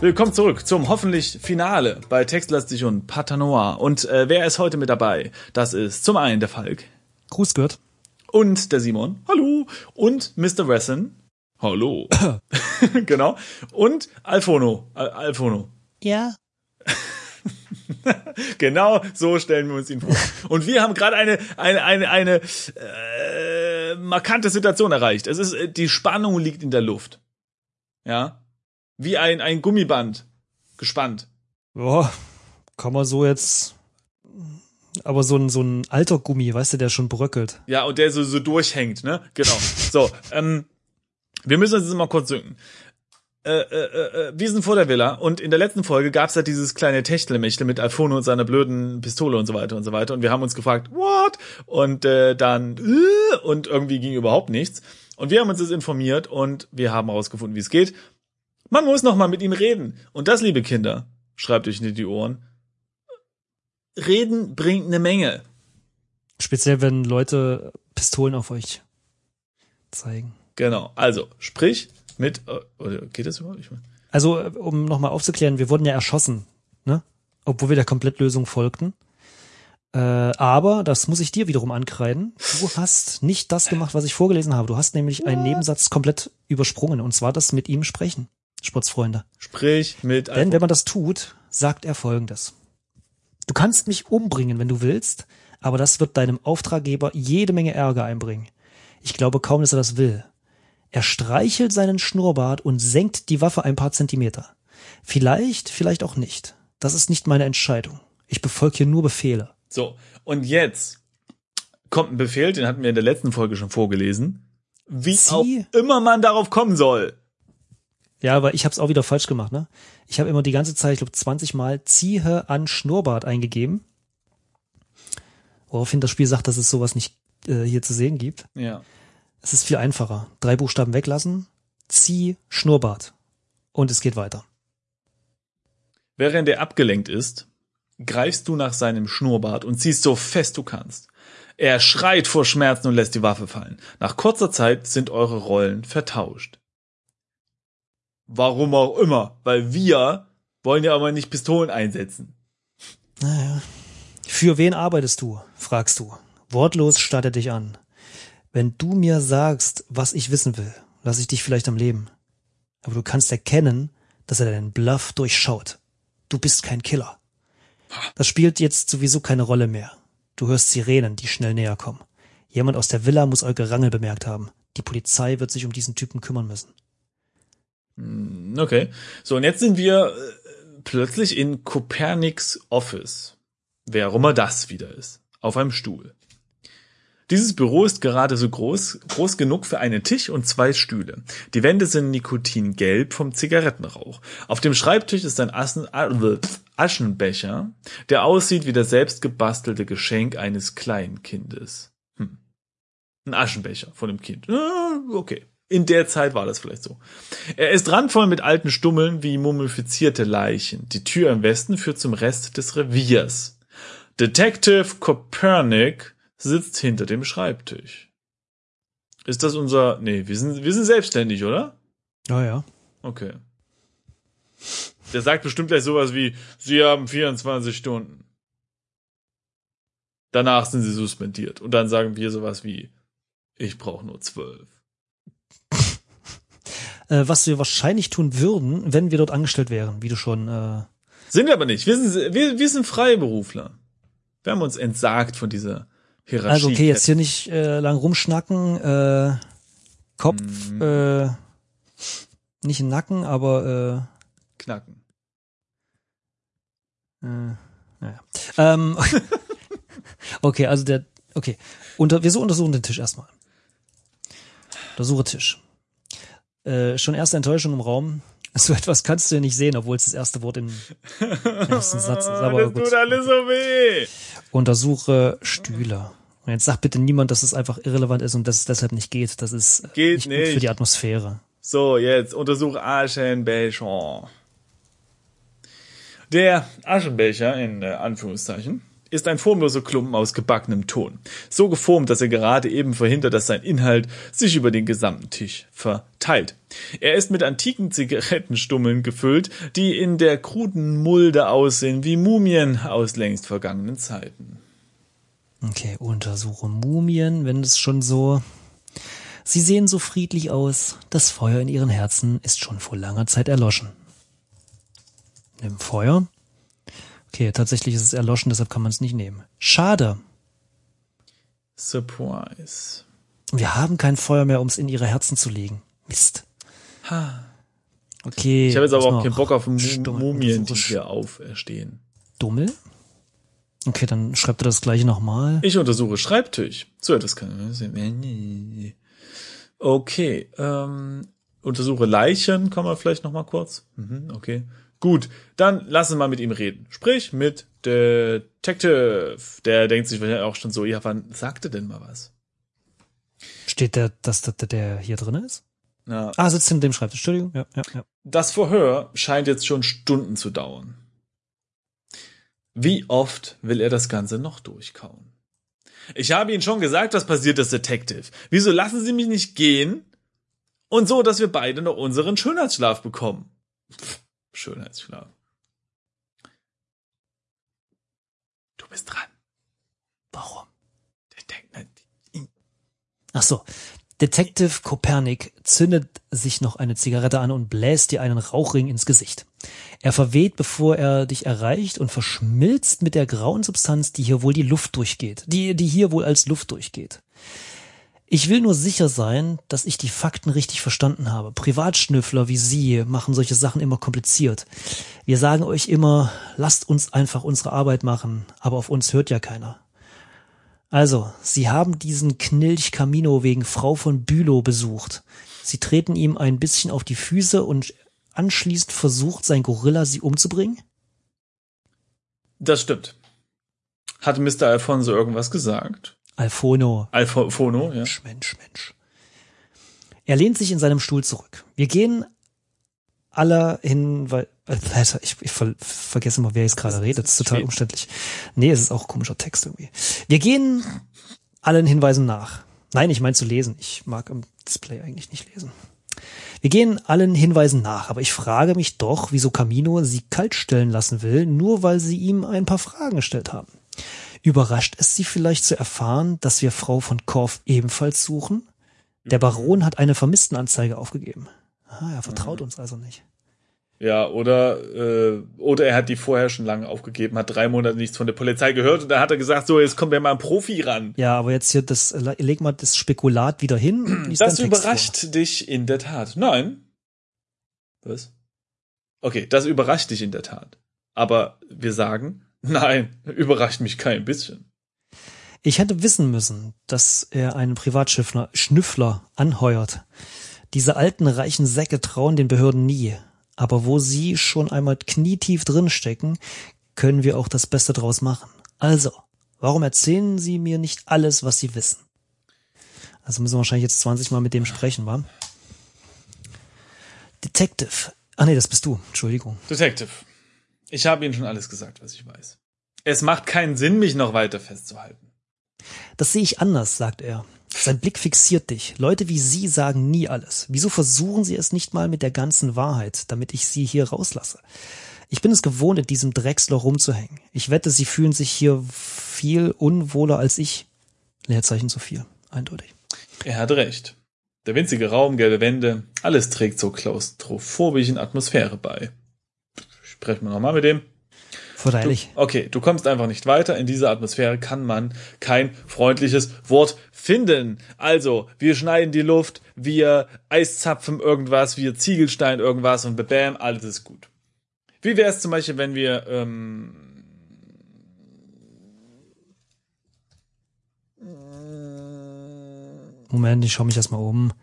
Willkommen zurück zum hoffentlich Finale bei Textlastig und Patanoir. Und äh, wer ist heute mit dabei? Das ist zum einen der Falk. Gruß gehört. Und der Simon. Hallo. Und Mr. Wesson. Hallo. genau. Und Alfono. Al Alfono. Ja. genau so stellen wir uns ihn vor. Und wir haben gerade eine eine eine eine äh, markante Situation erreicht. Es ist äh, die Spannung liegt in der Luft. Ja, wie ein ein Gummiband gespannt. Ja, kann man so jetzt. Aber so ein so ein alter Gummi, weißt du, der schon bröckelt. Ja, und der so so durchhängt, ne? Genau. So, ähm, wir müssen uns jetzt mal kurz sinken. Äh, äh, äh, wir sind vor der Villa und in der letzten Folge gab's ja dieses kleine Techtelmechtel mit Alfono und seiner blöden Pistole und so weiter und so weiter und wir haben uns gefragt, what? Und äh, dann äh, und irgendwie ging überhaupt nichts und wir haben uns jetzt informiert und wir haben herausgefunden, wie es geht. Man muss noch mal mit ihm reden und das, liebe Kinder, schreibt euch in die Ohren. Reden bringt eine Menge. Speziell, wenn Leute Pistolen auf euch zeigen. Genau. Also, sprich mit, äh, oder geht das überhaupt? Ich Also, äh, um nochmal aufzuklären, wir wurden ja erschossen, ne? Obwohl wir der Komplettlösung folgten. Äh, aber, das muss ich dir wiederum ankreiden, du hast nicht das gemacht, was ich vorgelesen habe. Du hast nämlich einen Nebensatz komplett übersprungen, und zwar das mit ihm sprechen, Sportsfreunde. sprich mit Denn wenn man das tut, sagt er folgendes. Du kannst mich umbringen, wenn du willst, aber das wird deinem Auftraggeber jede Menge Ärger einbringen. Ich glaube kaum, dass er das will. Er streichelt seinen Schnurrbart und senkt die Waffe ein paar Zentimeter. Vielleicht, vielleicht auch nicht. Das ist nicht meine Entscheidung. Ich befolge hier nur Befehle. So, und jetzt kommt ein Befehl, den hatten wir in der letzten Folge schon vorgelesen. Wie Sie- auch immer man darauf kommen soll. Ja, aber ich habe es auch wieder falsch gemacht, ne? Ich habe immer die ganze Zeit, ich glaube 20 Mal ziehe an Schnurrbart eingegeben. Woraufhin das Spiel sagt, dass es sowas nicht äh, hier zu sehen gibt. Ja. Es ist viel einfacher. Drei Buchstaben weglassen, zieh Schnurrbart. Und es geht weiter. Während er abgelenkt ist, greifst du nach seinem Schnurrbart und ziehst so fest du kannst. Er schreit vor Schmerzen und lässt die Waffe fallen. Nach kurzer Zeit sind eure Rollen vertauscht. Warum auch immer, weil wir wollen ja aber nicht Pistolen einsetzen. Naja. Für wen arbeitest du? fragst du. Wortlos starrt er dich an. Wenn du mir sagst, was ich wissen will, lasse ich dich vielleicht am Leben. Aber du kannst erkennen, dass er deinen Bluff durchschaut. Du bist kein Killer. Das spielt jetzt sowieso keine Rolle mehr. Du hörst Sirenen, die schnell näher kommen. Jemand aus der Villa muss euer Gerangel bemerkt haben. Die Polizei wird sich um diesen Typen kümmern müssen. Hm, Okay. So, und jetzt sind wir äh, plötzlich in Koperniks Office. Wer auch immer das wieder ist. Auf einem Stuhl. Dieses Büro ist gerade so groß, groß genug für einen Tisch und zwei Stühle. Die Wände sind nikotingelb vom Zigarettenrauch. Auf dem Schreibtisch ist ein äh, Aschenbecher, der aussieht wie das selbstgebastelte Geschenk eines Kleinkindes. Hm. Ein Aschenbecher von dem Kind. Ah, Okay. In der Zeit war das vielleicht so. Er ist randvoll mit alten Stummeln wie mumifizierte Leichen. Die Tür im Westen führt zum Rest des Reviers. Detective Copernic sitzt hinter dem Schreibtisch. Ist das unser, nee, wir sind, wir sind selbstständig, oder? Ja, ja. Okay. Der sagt bestimmt gleich sowas wie, Sie haben 24 Stunden. Danach sind Sie suspendiert. Und dann sagen wir sowas wie, ich brauche nur zwölf. Äh, was wir wahrscheinlich tun würden, wenn wir dort angestellt wären, wie du schon äh, Sind wir aber nicht. Wir sind, wir, wir sind Freiberufler. Wir haben uns entsagt von dieser Hierarchie. Also okay, jetzt hier nicht äh, lang rumschnacken, äh, Kopf, Mhm. äh, nicht im Nacken, aber Knacken. äh, äh, naja. Ähm, okay, also der, okay, Unter, wir so untersuchen den Tisch erstmal. Untersuche Tisch. Äh, schon erste Enttäuschung im Raum. So etwas kannst du ja nicht sehen, obwohl es das erste Wort im ersten Satz ist. Aber das gut. tut alles so weh. Untersuche Stühle. Und jetzt sagt bitte niemand, dass es einfach irrelevant ist und dass es deshalb nicht geht. Das ist Geht nicht, gut nicht. für die Atmosphäre. So, jetzt untersuch Aschenbecher. Der Aschenbecher, in äh, Anführungszeichen, ist ein formloser Klumpen aus gebackenem Ton. So geformt, dass er gerade eben verhindert, dass sein Inhalt sich über den gesamten Tisch verteilt. Er ist mit antiken Zigarettenstummeln gefüllt, die in der kruden Mulde aussehen wie Mumien aus längst vergangenen Zeiten. Okay, untersuche Mumien, wenn es schon so. Sie sehen so friedlich aus. Das Feuer in ihren Herzen ist schon vor langer Zeit erloschen. Nimm Feuer. Okay, tatsächlich ist es erloschen, deshalb kann man es nicht nehmen. Schade. Surprise. Wir haben kein Feuer mehr, um es in ihre Herzen zu legen. Mist. Okay. Ich habe jetzt aber auch keinen Bock auf Mumien, die hier auferstehen. Dummel? Okay, dann schreibt er das gleiche nochmal. Ich untersuche Schreibtisch. So etwas kann man sehen. Okay, ähm, untersuche Leichen, kann man vielleicht noch mal kurz. Mhm, okay. Gut, dann lassen wir mal mit ihm reden. Sprich mit Detective. Der denkt sich wahrscheinlich auch schon so, ja, wann sagte denn mal was? Steht der, dass der, der hier drin ist? Na, Ah, sitzt in dem Schreibtisch. Entschuldigung. Ja, ja, ja. das Verhör scheint jetzt schon Stunden zu dauern. Wie oft will er das Ganze noch durchkauen? Ich habe Ihnen schon gesagt, was passiert ist, Detective. Wieso lassen Sie mich nicht gehen? Und so, dass wir beide noch unseren Schönheitsschlaf bekommen. Pff, Schönheitsschlaf. Du bist dran. Warum? Detective. Ach so. Detective Kopernik zündet sich noch eine Zigarette an und bläst dir einen Rauchring ins Gesicht. Er verweht, bevor er dich erreicht und verschmilzt mit der grauen Substanz, die hier wohl die Luft durchgeht, die, die hier wohl als Luft durchgeht. Ich will nur sicher sein, dass ich die Fakten richtig verstanden habe. Privatschnüffler wie Sie machen solche Sachen immer kompliziert. Wir sagen euch immer, lasst uns einfach unsere Arbeit machen, aber auf uns hört ja keiner. Also, Sie haben diesen Knilch Camino wegen Frau von Bülow besucht. Sie treten ihm ein bisschen auf die Füße und anschließend versucht sein Gorilla, sie umzubringen? Das stimmt. Hat Mr. Alfonso irgendwas gesagt? Alfono. Alfono, ja. Mensch, Mensch, Mensch. Er lehnt sich in seinem Stuhl zurück. Wir gehen alle hin, weil ich, ich ver, vergesse mal, wer jetzt gerade redet. Das ist total umständlich. Nee, es ist auch komischer Text irgendwie. Wir gehen allen Hinweisen nach. Nein, ich meine zu lesen. Ich mag im Display eigentlich nicht lesen. Wir gehen allen Hinweisen nach, aber ich frage mich doch, wieso Camino sie kalt stellen lassen will, nur weil sie ihm ein paar Fragen gestellt haben. Überrascht es Sie vielleicht zu erfahren, dass wir Frau von Korff ebenfalls suchen? Der Baron hat eine Vermisstenanzeige aufgegeben. Ah, er vertraut uns also nicht. Ja, oder, äh, oder er hat die vorher schon lange aufgegeben, hat drei Monate nichts von der Polizei gehört und dann hat er gesagt, so, jetzt kommt ja mal ein Profi ran. Ja, aber jetzt hier das, leg mal das Spekulat wieder hin. Das überrascht dich in der Tat. Nein. Was? Okay, das überrascht dich in der Tat. Aber wir sagen, nein, überrascht mich kein bisschen. Ich hätte wissen müssen, dass er einen Privatschiffler, Schnüffler anheuert. Diese alten reichen Säcke trauen den Behörden nie. Aber wo sie schon einmal knietief drinstecken, können wir auch das Beste draus machen. Also, warum erzählen Sie mir nicht alles, was Sie wissen? Also müssen wir wahrscheinlich jetzt 20 Mal mit dem sprechen, wa? Detective. Ah nee, das bist du. Entschuldigung. Detective, ich habe Ihnen schon alles gesagt, was ich weiß. Es macht keinen Sinn, mich noch weiter festzuhalten. Das sehe ich anders, sagt er. Sein Blick fixiert dich. Leute wie Sie sagen nie alles. Wieso versuchen Sie es nicht mal mit der ganzen Wahrheit, damit ich Sie hier rauslasse? Ich bin es gewohnt, in diesem Drecksloch rumzuhängen. Ich wette, Sie fühlen sich hier viel unwohler als ich. Leerzeichen zu viel. Eindeutig. Er hat recht. Der winzige Raum, gelbe Wände, alles trägt zur klaustrophobischen Atmosphäre bei. Sprechen wir nochmal mit dem. Verteidig. Okay, du kommst einfach nicht weiter. In dieser Atmosphäre kann man kein freundliches Wort finden. Also, wir schneiden die Luft, wir eiszapfen irgendwas, wir Ziegelstein irgendwas und bam, alles ist gut. Wie wäre es zum Beispiel, wenn wir, ähm, Moment, ich schaue mich erstmal um.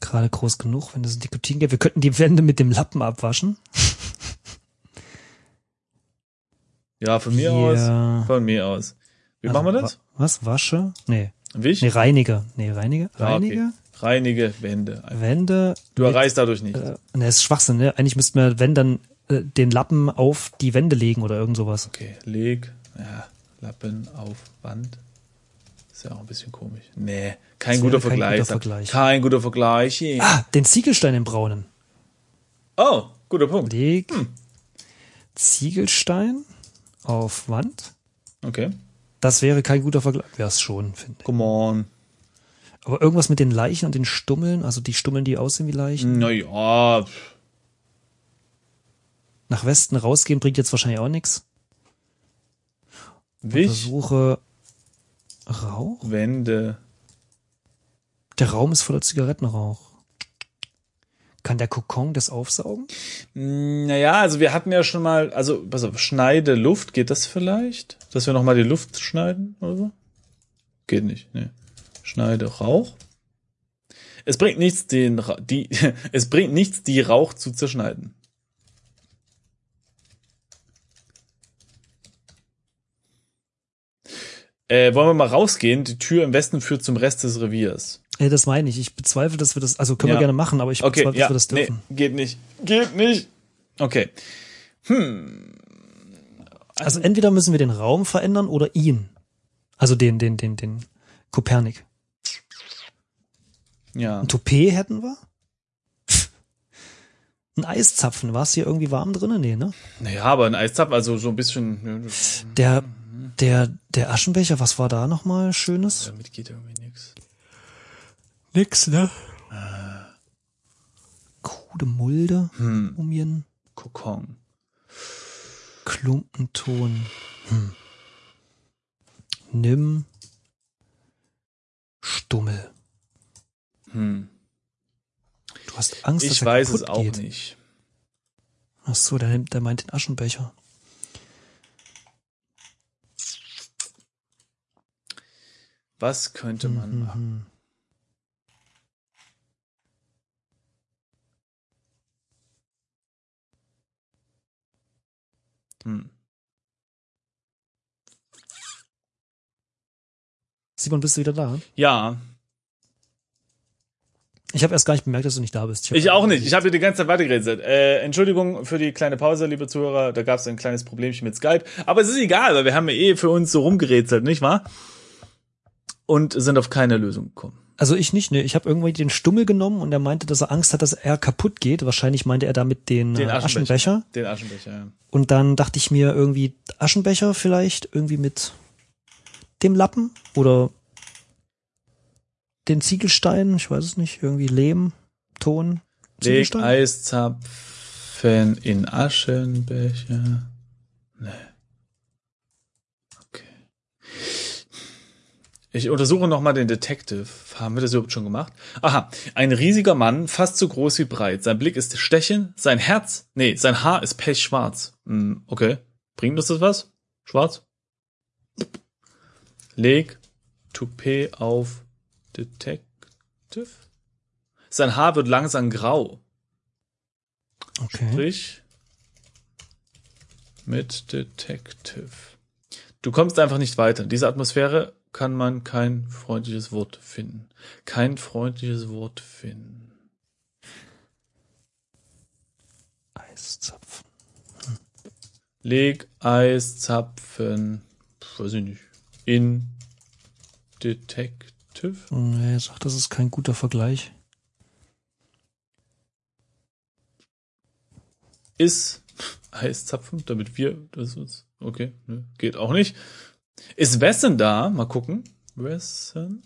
Gerade groß genug, wenn es Nikotin gibt. Wir könnten die Wände mit dem Lappen abwaschen. Ja, von mir Ja. aus, von mir aus. Wie Also, machen wir das? wa- Was? Wasche? Nee. Wisch? Nee, Reinige. Nee, Reinige? Ah, okay. Reinige? Wände. Wände. Du erreichst dadurch nicht. Äh, ne, ist Schwachsinn, ne? Eigentlich müssten wir, wenn, dann äh, den Lappen auf die Wände legen oder irgend sowas. Okay, leg, ja, Lappen auf Wand. Ist ja auch ein bisschen komisch. Nee, kein guter kein Vergleich. guter Vergleich. Kein guter Vergleich. Ah, den Ziegelstein im Braunen. Oh, guter Punkt. Leg Ziegelstein auf Wand. Okay. Das wäre kein guter Vergleich. Wäre es schon, finde ich. Come on. Aber irgendwas mit den Leichen und den Stummeln, also die Stummeln, die aussehen wie Leichen, Naja, nach Westen rausgehen, bringt jetzt wahrscheinlich auch nichts. Wisch, Versuche Rauch. Wände. Der Raum ist voller Zigarettenrauch. Kann der Kokon das aufsaugen? Naja, also wir hatten ja schon mal, also, pass auf, schneide Luft, geht das vielleicht? Dass wir nochmal die Luft schneiden oder so? Geht nicht, ne. Schneide Rauch. Es bringt nichts, den, die, es bringt nichts, die Rauch zu zerschneiden. Äh, wollen wir mal rausgehen? Die Tür im Westen führt zum Rest des Reviers. Ja, das meine ich. Ich bezweifle, dass wir das, also können Ja. wir gerne machen, aber ich Okay, bezweifle, ja, dass wir das dürfen. nee, geht nicht. Geht nicht. Okay. Also entweder müssen wir den Raum verändern oder ihn. Also den, den, den, den Kopernik. Ja. Ein Toupet hätten wir? Ein Eiszapfen. War es hier irgendwie warm drinnen? Nee, ne? Naja, aber ein Eiszapfen, also so ein bisschen, Der, der, der Aschenbecher, was war da nochmal Schönes? damit geht irgendwie nix. Nix, ne? Krude Mulde, Hm, Mumien, Kokon. Klumpenton. Hm. Nimm Stummel. Hm. Du hast Angst, dass Ich er weiß es auch geht. nicht. Ach so, der, der meint den Aschenbecher. Was könnte man machen? Hm. Simon, bist du wieder da? Ja, Ich habe erst gar nicht bemerkt, dass du nicht da bist. hab- ich auch nicht. Ich habe dir die ganze Zeit weitergeredet. Äh, Entschuldigung für die kleine Pause, liebe Zuhörer. Da gab es ein kleines Problemchen mit Skype. Aber es ist egal, weil wir haben ja eh für uns so rumgerätselt, nicht wahr? Und sind auf keine Lösung gekommen. Also ich nicht, ne. Ich habe irgendwie den Stummel genommen und er meinte, dass er Angst hat, dass er kaputt geht. Wahrscheinlich meinte er damit den, Den äh, Aschenbecher. Aschenbecher. Den Aschenbecher, ja. Und dann dachte ich mir irgendwie Aschenbecher vielleicht irgendwie mit dem Lappen oder den Ziegelstein, ich weiß es nicht, irgendwie Lehm, Ton, Leg Ziegelstein. Eiszapfen in Aschenbecher. Nee. Ich untersuche nochmal den Detective. Haben wir das überhaupt schon gemacht? Aha. Ein riesiger Mann, fast so groß wie breit. Sein Blick ist stechend. Sein Herz, nee, sein Haar ist pechschwarz. Hm, okay. Bringt uns das was? Schwarz? Leg Toupet auf Detective. Sein Haar wird langsam grau. Okay. Sprich mit Detective. Du kommst einfach nicht weiter. In dieser Atmosphäre kann man kein freundliches Wort finden. Kein freundliches Wort finden. Eiszapfen. Leg Eiszapfen, weiß ich nicht, in Detective. Nee, er sagt, das ist kein guter Vergleich. Ist Eiszapfen, damit wir, das ist, okay, ne, geht auch nicht. Ist Wessen da? Mal gucken. Wessen?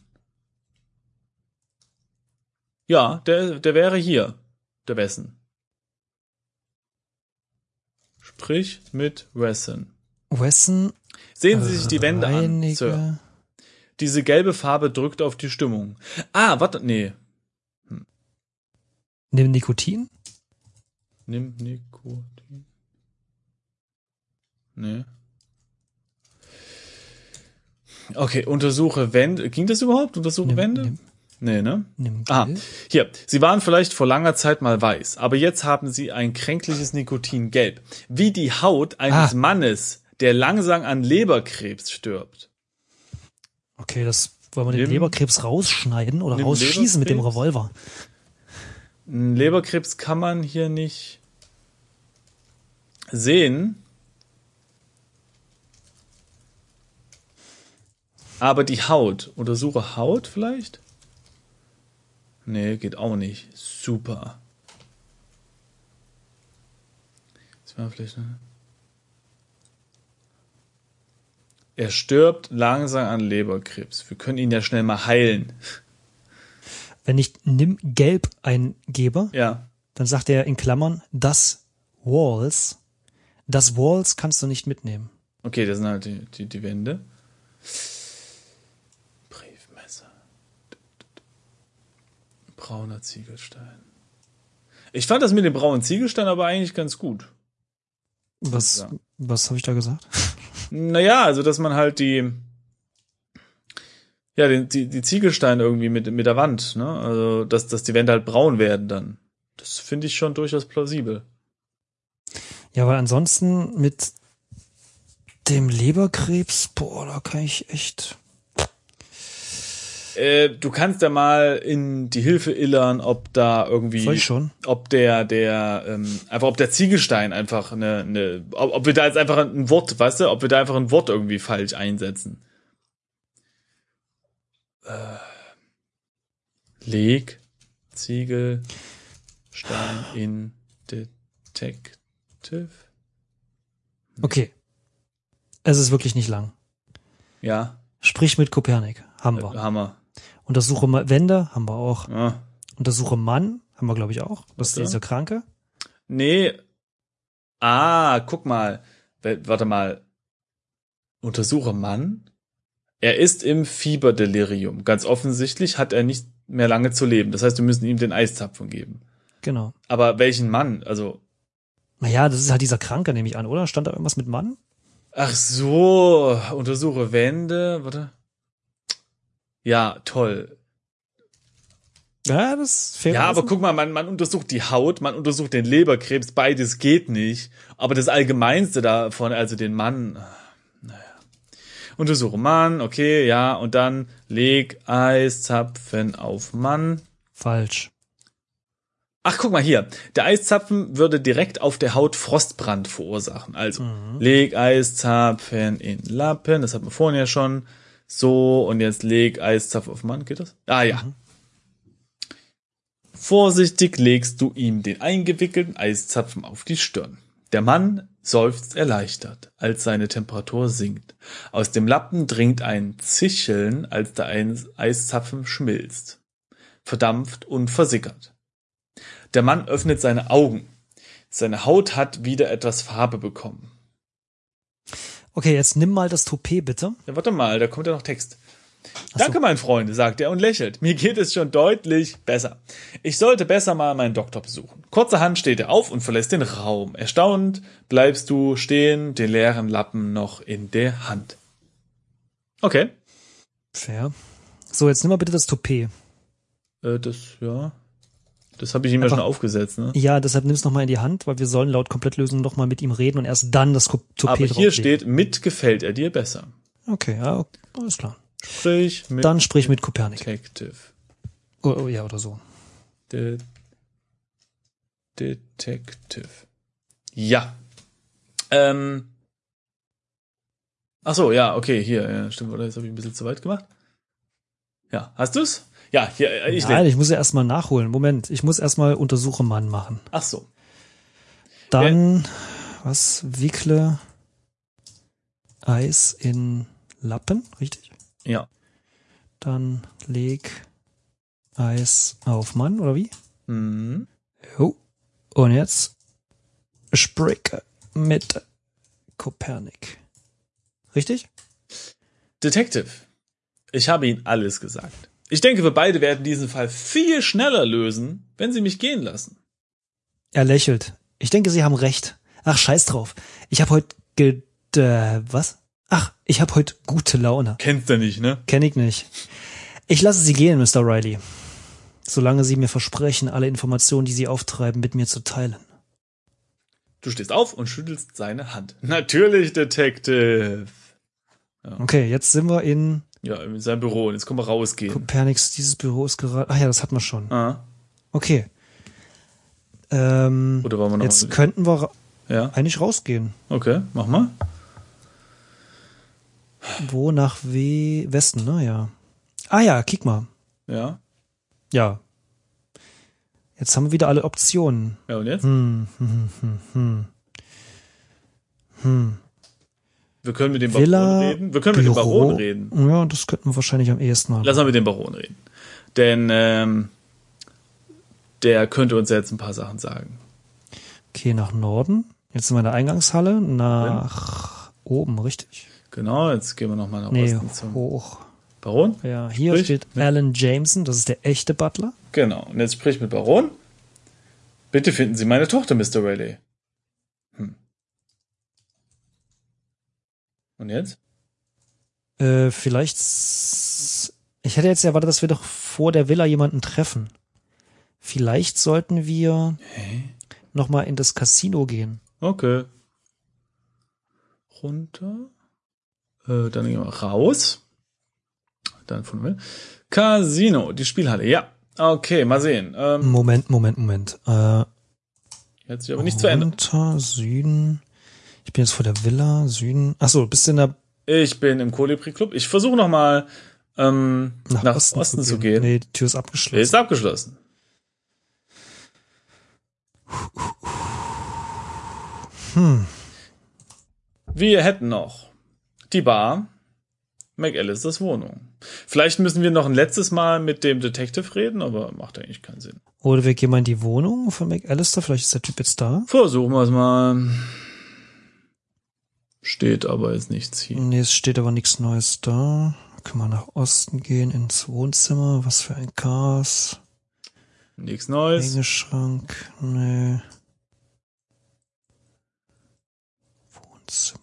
Ja, der, der wäre hier. Der Wessen. Sprich mit Wessen. Wesson, Sehen Sie sich die Wände an, Sir. Diese gelbe Farbe drückt auf die Stimmung. Ah, warte, nee. nimm Nikotin? Nimm Nikotin. Nee. Okay, untersuche Wände. Ging das überhaupt? Untersuche Nimm, Wände? nimm, Nee, ne? nimm Ah, Gelb. hier. Sie waren vielleicht vor langer Zeit mal weiß, aber jetzt haben sie ein kränkliches Nikotingelb. Wie die Haut eines Ah. Mannes, der langsam an Leberkrebs stirbt. Okay, das wollen wir den Nimm- Leberkrebs rausschneiden oder rausschießen mit dem. Revolver. Leberkrebs kann man hier nicht sehen. Aber die Haut. Untersuche Haut vielleicht? Nee, geht auch nicht. Super. Das war vielleicht, ne? Er stirbt langsam an Leberkrebs. Wir können ihn ja schnell mal heilen. Wenn ich nimm gelb eingebe, Ja. dann sagt er in Klammern, das Walls. Das Walls kannst du nicht mitnehmen. Okay, das sind halt die, die, die Wände. Brauner Ziegelstein. Ich fand das mit dem braunen Ziegelstein aber eigentlich ganz gut. Was, Ja. was habe ich da gesagt? Naja, also dass man halt die ja, den, die, die Ziegelsteine irgendwie mit, mit der Wand, ne? Also, dass, dass die Wände halt braun werden dann. Das finde ich schon durchaus plausibel. Ja, weil ansonsten mit dem Leberkrebs, boah, da kann ich echt. Äh, du kannst ja mal in die Hilfe illern, ob da irgendwie. Soll ich schon? ob der, der, ähm, einfach, ob der Ziegelstein einfach eine, eine ob, ob wir da jetzt einfach ein Wort, weißt du, ob wir da einfach ein Wort irgendwie falsch einsetzen. Äh, leg Ziegelstein in Detective. Okay. Es ist wirklich nicht lang. Ja, Sprich mit Kopernik. Haben wir. Hammer. Untersuche Wände. Haben wir auch. Ja. Untersuche Mann. Haben wir, glaube ich, auch. Das ist dieser Kranke. Nee. Ah, guck mal. Warte mal. Untersuche Mann. Er ist im Fieberdelirium. Ganz offensichtlich hat er nicht mehr lange zu leben. Das heißt, wir müssen ihm den Eiszapfen geben. Genau. Aber welchen Mann? Also, Naja, das ist halt dieser Kranke, nehme ich an, oder? Stand da irgendwas mit Mann? ach so, untersuche Wände. Warte. Ja, toll. Ja, das fehlt. Ja, aber guck mal, man, man untersucht die Haut, man untersucht den Leberkrebs, beides geht nicht. Aber das Allgemeinste davon, also den Mann, naja. Untersuche Mann, okay, ja, und dann leg Eiszapfen auf Mann. Falsch. Ach, guck mal hier. Der Eiszapfen würde direkt auf der Haut Frostbrand verursachen. Also, leg Eiszapfen in Lappen, das hatten wir vorhin ja schon. So, und jetzt leg Eiszapfen auf Mann, geht das? Ah, ja. Vorsichtig legst du ihm den eingewickelten Eiszapfen auf die Stirn. Der Mann seufzt erleichtert, als seine Temperatur sinkt. Aus dem Lappen dringt ein Zicheln, als der Eis- Eiszapfen schmilzt, verdampft und versickert. Der Mann öffnet seine Augen. Seine Haut hat wieder etwas Farbe bekommen. Okay, jetzt nimm mal das Toupet bitte. Ja, warte mal, da kommt ja noch Text. Danke, mein Freund, sagt er und lächelt. Mir geht es schon deutlich besser. Ich sollte besser mal meinen Doktor besuchen. Kurzerhand steht er auf und verlässt den Raum. Erstaunt bleibst du stehen, den leeren Lappen noch in der Hand. Okay. Fair. So, jetzt nimm mal bitte das Toupet. Äh, das, ja. Das habe ich ihm ja schon aufgesetzt, ne? Ja, deshalb nimm's noch mal in die Hand, weil wir sollen laut Komplettlösung noch mal mit ihm reden und erst dann das Toupet Aber hier steht, mit gefällt er dir besser. Okay, ja, alles klar. Sprich mit Dann sprich mit Kopernik. Detective. Oh, oh, ja, oder so. De Detective. Ja. Ähm. Ach so, ja, okay, hier, ja, stimmt, oder? Jetzt habe ich ein bisschen zu weit gemacht. Ja, hast du's? Ja, hier, äh, ich Nein, ich muss ja erstmal nachholen. Moment, ich muss erstmal Untersuche Mann machen. Ach so. Dann, was, wickle Eis in Lappen, richtig? Ja. Dann leg Eis auf Mann, oder wie? Mhm. Jo. Und jetzt sprich mit Kopernik. Richtig? Detective. Ich habe Ihnen alles gesagt. Ich denke, wir beide werden diesen Fall viel schneller lösen, wenn Sie mich gehen lassen. Er lächelt. Ich denke, Sie haben recht. Ach, scheiß drauf. Ich habe heute ge... Äh, was? Ach, ich habe heute gute Laune. Kennst du nicht, ne? Kenn ich nicht. Ich lasse Sie gehen, Mr. Riley. Solange Sie mir versprechen, alle Informationen, die Sie auftreiben, mit mir zu teilen. Du stehst auf und schüttelst seine Hand. Natürlich, Detective. Okay, jetzt sind wir in Ja, in seinem Büro. Und jetzt können wir rausgehen. Kopernix, dieses Büro ist gerade. Ach ja, das hat man schon. Ah. Okay. Ähm, Oder wollen wir noch jetzt mal- könnten wir Ja, eigentlich rausgehen. okay, mach mal. Wo nach W Westen, ne? Ja. Ah ja, kick mal. Ja. Ja. Jetzt haben wir wieder alle Optionen. Ja, und jetzt? Hm, hm, hm, hm. Hm. Wir können mit dem Villa, Baron reden. Wir können mit dem Büro. Baron reden. Ja, das könnten wir wahrscheinlich am ehesten machen. Lass mal mit dem Baron reden. Denn ähm, der könnte uns jetzt ein paar Sachen sagen. Okay, nach Norden. Jetzt sind wir in der Eingangshalle. Nach oben, richtig? Genau, jetzt gehen wir nochmal nach Nee, Osten zum hoch. Baron. Ja, hier Sprich steht mit- Alan Jameson, das ist der echte Butler. Genau. Und jetzt sprich mit Baron. Bitte finden Sie meine Tochter, Mr. Rayleigh. Und jetzt? Äh, vielleicht. Ich hätte jetzt erwartet, dass wir doch vor der Villa jemanden treffen. Vielleicht sollten wir noch mal in das Casino gehen. Okay. Runter. Äh, dann gehen wir raus. Dann von mir. Casino, die Spielhalle. Ja. Okay, mal sehen. Ähm, Moment, Moment, Moment. Äh, jetzt sich aber nichts verändert. runter, Süden. Ich bin jetzt vor der Villa, Süden. Ach so, bist du in der Ich bin im Kolibri Club. Ich versuche noch mal ähm, nach, nach, Osten, Osten, zu gehen. Nee, die Tür ist abgeschlossen. ist abgeschlossen. Hm. Wir hätten noch die Bar, McAllisters Wohnung. Vielleicht müssen wir noch ein letztes Mal mit dem Detective reden, aber macht eigentlich keinen Sinn. Oder wir gehen mal in die Wohnung von McAllister. Vielleicht ist der Typ jetzt da. Versuchen wir es mal. Steht aber jetzt nichts hier. Nee, es steht aber nichts Neues da. Können wir nach Osten gehen, ins Wohnzimmer. Was für ein Chaos. Nichts Neues. Hängeschrank. Nee. Wohnzimmer.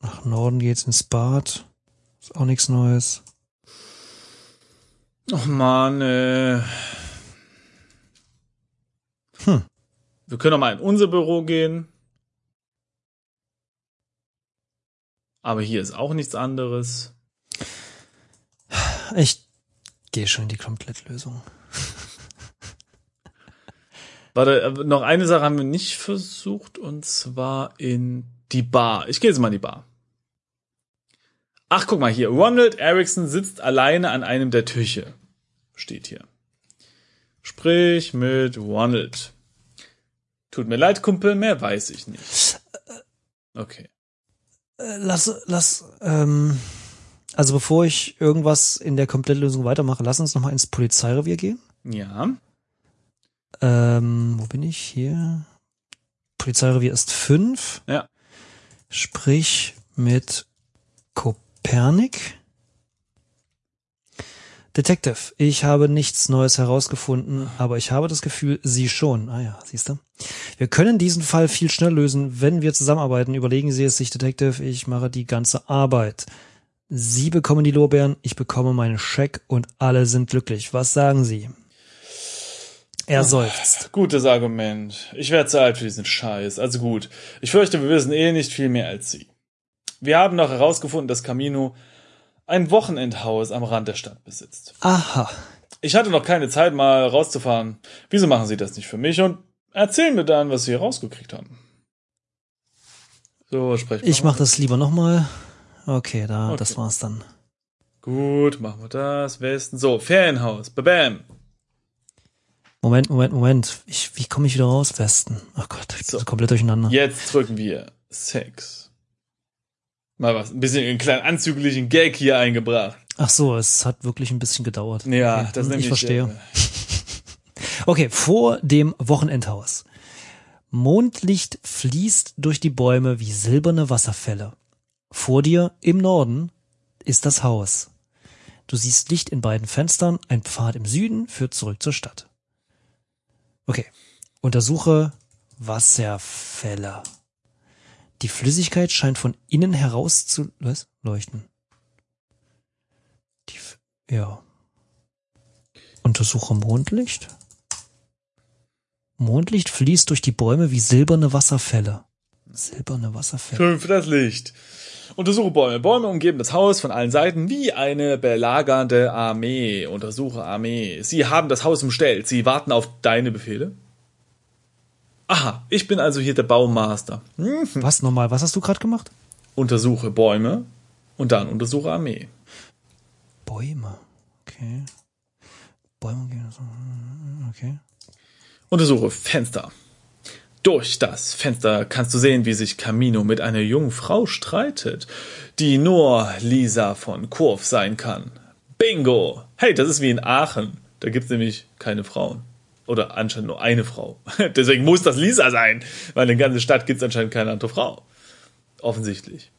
Nach Norden geht's ins Bad. Ist auch nichts Neues. Och man, äh. Hm. Wir können noch mal in unser Büro gehen. Aber hier ist auch nichts anderes. Ich gehe schon in die Komplettlösung. Warte, äh, noch eine Sache haben wir nicht versucht, und zwar in die Bar. Ich gehe jetzt mal in die Bar. Ach, guck mal hier. Ronald Erickson sitzt alleine an einem der Tische. Steht hier. Sprich mit Ronald. Tut mir leid, Kumpel, mehr weiß ich nicht. Okay. Lass, lass, ähm, also bevor ich irgendwas in der Komplettlösung weitermache, lass uns nochmal ins Polizeirevier gehen. Ja. Ähm, wo bin ich hier? Polizeirevier ist fünf. Ja. Sprich mit Kopernik. Detective, ich habe nichts Neues herausgefunden, aber ich habe das Gefühl, Sie schon. Ah ja, siehst du. Wir können diesen Fall viel schneller lösen, wenn wir zusammenarbeiten. Überlegen Sie es sich, Detective, ich mache die ganze Arbeit. Sie bekommen die Lorbeeren, ich bekomme meinen Scheck und alle sind glücklich. Was sagen Sie? Er seufzt. Gutes Argument. Ich werde zu alt für diesen Scheiß. Also gut. Ich fürchte, wir wissen eh nicht viel mehr als Sie. Wir haben noch herausgefunden, dass Camino ein Wochenendhaus am Rand der Stadt besitzt. Aha. Ich hatte noch keine Zeit, mal rauszufahren. Wieso machen Sie das nicht für mich und erzählen mir dann, was Sie rausgekriegt haben? So, sprechen wir Ich mache das lieber nochmal. Okay, da, Okay. das war's dann. Gut, machen wir das. Westen. So, Ferienhaus. Babam. Moment, Moment, Moment. Ich, wie komme ich wieder raus? Westen. Ach Gott, ich bin So. so komplett durcheinander. Jetzt drücken wir Sex. Mal was, ein bisschen einen kleinen anzüglichen Gag hier eingebracht. Ach so, es hat wirklich ein bisschen gedauert. Ja, Okay, das hm, nämlich. Ich verstehe. Äh, Okay, vor dem Wochenendhaus. Mondlicht fließt durch die Bäume wie silberne Wasserfälle. Vor dir im Norden ist das Haus. Du siehst Licht in beiden Fenstern, ein Pfad im Süden führt zurück zur Stadt. Okay, untersuche Wasserfälle. Die Flüssigkeit scheint von innen heraus zu was? leuchten. Die, ja. Untersuche Mondlicht. Mondlicht fließt durch die Bäume wie silberne Wasserfälle. Silberne Wasserfälle. Fünf das Licht. Untersuche Bäume. Bäume umgeben das Haus von allen Seiten wie eine belagernde Armee. Untersuche Armee. Sie haben das Haus umstellt. Sie warten auf deine Befehle. Aha, ich bin also hier der Baumaster. Hm. Was nochmal? Was hast du gerade gemacht? Untersuche Bäume und dann untersuche Armee. Bäume. Okay. Bäume umgeben das Okay. Untersuche Fenster. Durch das Fenster kannst du sehen, wie sich Camino mit einer jungen Frau streitet, die nur Lisa von Kurf sein kann. Bingo! Hey, das ist wie in Aachen. Da gibt's nämlich keine Frauen. Oder anscheinend nur eine Frau. Deswegen muss das Lisa sein, weil in der ganzen Stadt gibt's anscheinend keine andere Frau. Offensichtlich.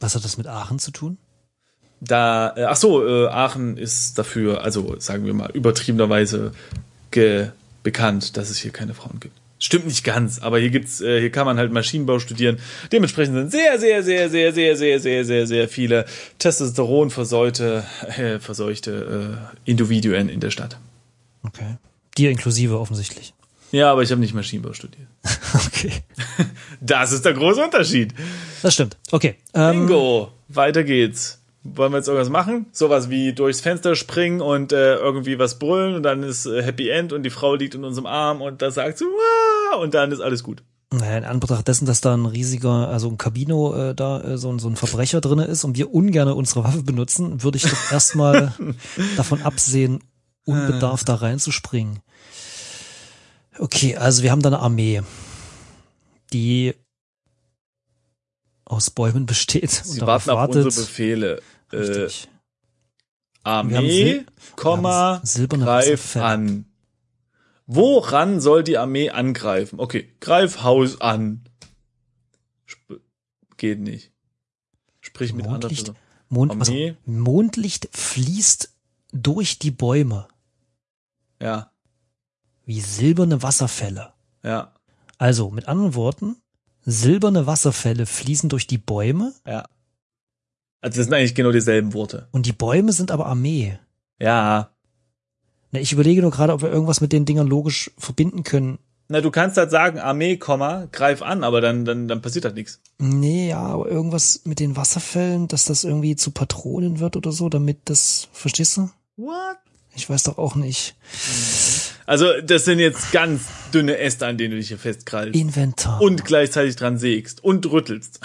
Was hat das mit Aachen zu tun? Da, äh, ach so, äh, Aachen ist dafür, also sagen wir mal, übertriebenerweise ge bekannt, dass es hier keine Frauen gibt. Stimmt nicht ganz, aber hier gibt's, äh, hier kann man halt Maschinenbau studieren. Dementsprechend sind sehr, sehr, sehr, sehr, sehr, sehr, sehr, sehr, sehr viele Testosteron versäute, äh, verseuchte äh, Individuen in der Stadt. Okay. Dir inklusive offensichtlich. Ja, aber ich habe nicht Maschinenbau studiert. Okay. Das ist der große Unterschied. Das stimmt. Okay. Ähm, Bingo, weiter geht's. Wollen wir jetzt irgendwas machen? Sowas wie durchs Fenster springen und äh, irgendwie was brüllen und dann ist äh, Happy End und die Frau liegt in unserem Arm und da sagt sie Wah! und dann ist alles gut. Naja, in Anbetracht dessen, dass da ein riesiger, also ein Kabino äh, da äh, so, ein- so ein Verbrecher drinne ist und wir ungern unsere Waffe benutzen, würde ich doch erstmal davon absehen, unbedarft da reinzuspringen. Okay, also wir haben da eine Armee, die aus Bäumen besteht Sie und warten auf wartet. unsere Befehle. Äh, Richtig. Haben Armee, Komma, greif an. Woran soll die Armee angreifen? Okay, greif Haus an. Sp geht nicht. Sprich mit anderen. Mondlicht, Personen. Mond, also. Mondlicht fließt durch die Bäume Ja, wie silberne Wasserfälle. ja, Also, mit anderen Worten, silberne Wasserfälle fließen durch die Bäume ja. Also das sind eigentlich genau dieselben Worte. und die Bäume sind aber Armee. Ja. Na, ich überlege nur gerade, ob wir irgendwas mit den Dingern logisch verbinden können. Na, du kannst halt sagen, Armee, Komma, greif an, aber dann, dann, dann passiert halt nichts. Nee, ja, aber irgendwas mit den Wasserfällen, dass das irgendwie zu Patronen wird oder so, damit das, verstehst du? What? Ich weiß doch auch nicht. Also, das sind jetzt ganz dünne Äste, an denen du dich hier festkrallst. Inventar. Und gleichzeitig dran sägst und rüttelst.